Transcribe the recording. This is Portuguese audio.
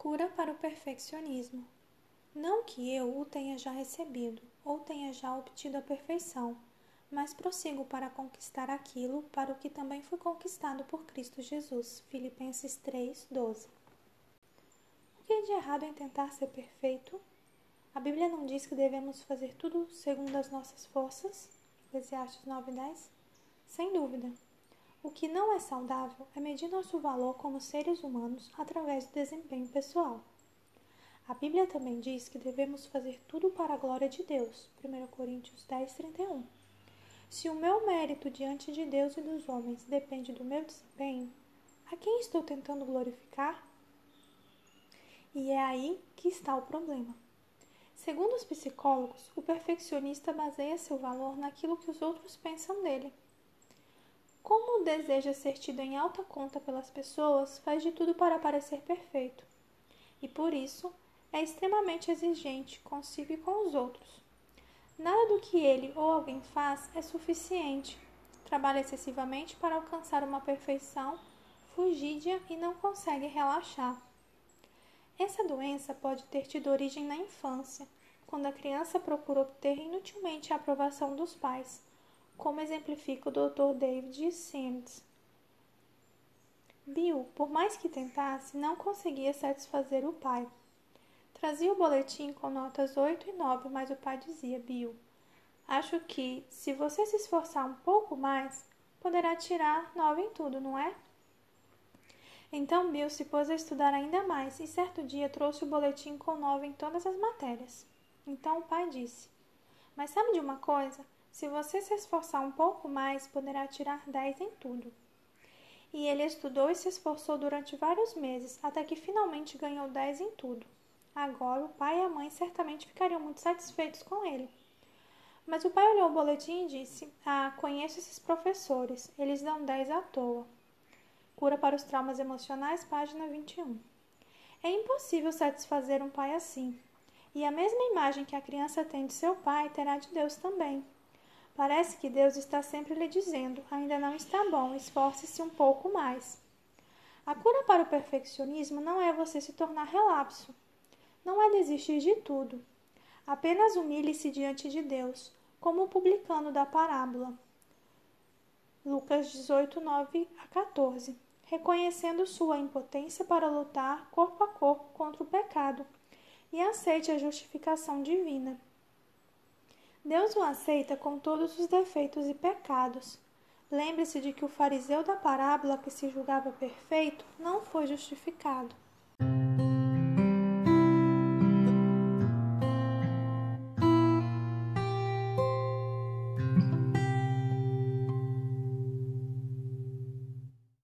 Cura para o perfeccionismo. Não que eu o tenha já recebido ou tenha já obtido a perfeição, mas prossigo para conquistar aquilo para o que também fui conquistado por Cristo Jesus. Filipenses 3, 12. O que é de errado em tentar ser perfeito? A Bíblia não diz que devemos fazer tudo segundo as nossas forças? Eclesiastes 9, 10? Sem dúvida. O que não é saudável é medir nosso valor como seres humanos através do desempenho pessoal. A Bíblia também diz que devemos fazer tudo para a glória de Deus. 1 Coríntios 10, 31. Se o meu mérito diante de Deus e dos homens depende do meu desempenho, a quem estou tentando glorificar? E é aí que está o problema. Segundo os psicólogos, o perfeccionista baseia seu valor naquilo que os outros pensam dele. Como deseja ser tido em alta conta pelas pessoas, faz de tudo para parecer perfeito. E por isso é extremamente exigente consigo e com os outros. Nada do que ele ou alguém faz é suficiente. Trabalha excessivamente para alcançar uma perfeição fugídia e não consegue relaxar. Essa doença pode ter tido origem na infância, quando a criança procura obter inutilmente a aprovação dos pais como exemplifica o Dr. David Sims. Bill, por mais que tentasse, não conseguia satisfazer o pai. Trazia o boletim com notas 8 e 9, mas o pai dizia: Bill, acho que, se você se esforçar um pouco mais, poderá tirar 9 em tudo, não é? Então Bill se pôs a estudar ainda mais e certo dia trouxe o boletim com 9 em todas as matérias. Então o pai disse: Mas sabe de uma coisa? Se você se esforçar um pouco mais, poderá tirar 10 em tudo. E ele estudou e se esforçou durante vários meses, até que finalmente ganhou 10 em tudo. Agora, o pai e a mãe certamente ficariam muito satisfeitos com ele. Mas o pai olhou o boletim e disse: Ah, conheço esses professores, eles dão 10 à toa. Cura para os traumas emocionais, página 21. É impossível satisfazer um pai assim. E a mesma imagem que a criança tem de seu pai terá de Deus também. Parece que Deus está sempre lhe dizendo: ainda não está bom, esforce-se um pouco mais. A cura para o perfeccionismo não é você se tornar relapso. Não é desistir de tudo. Apenas humilhe-se diante de Deus, como o publicano da parábola. Lucas 18, 9 a 14. Reconhecendo sua impotência para lutar corpo a corpo contra o pecado e aceite a justificação divina. Deus o aceita com todos os defeitos e pecados. Lembre-se de que o fariseu da parábola que se julgava perfeito não foi justificado.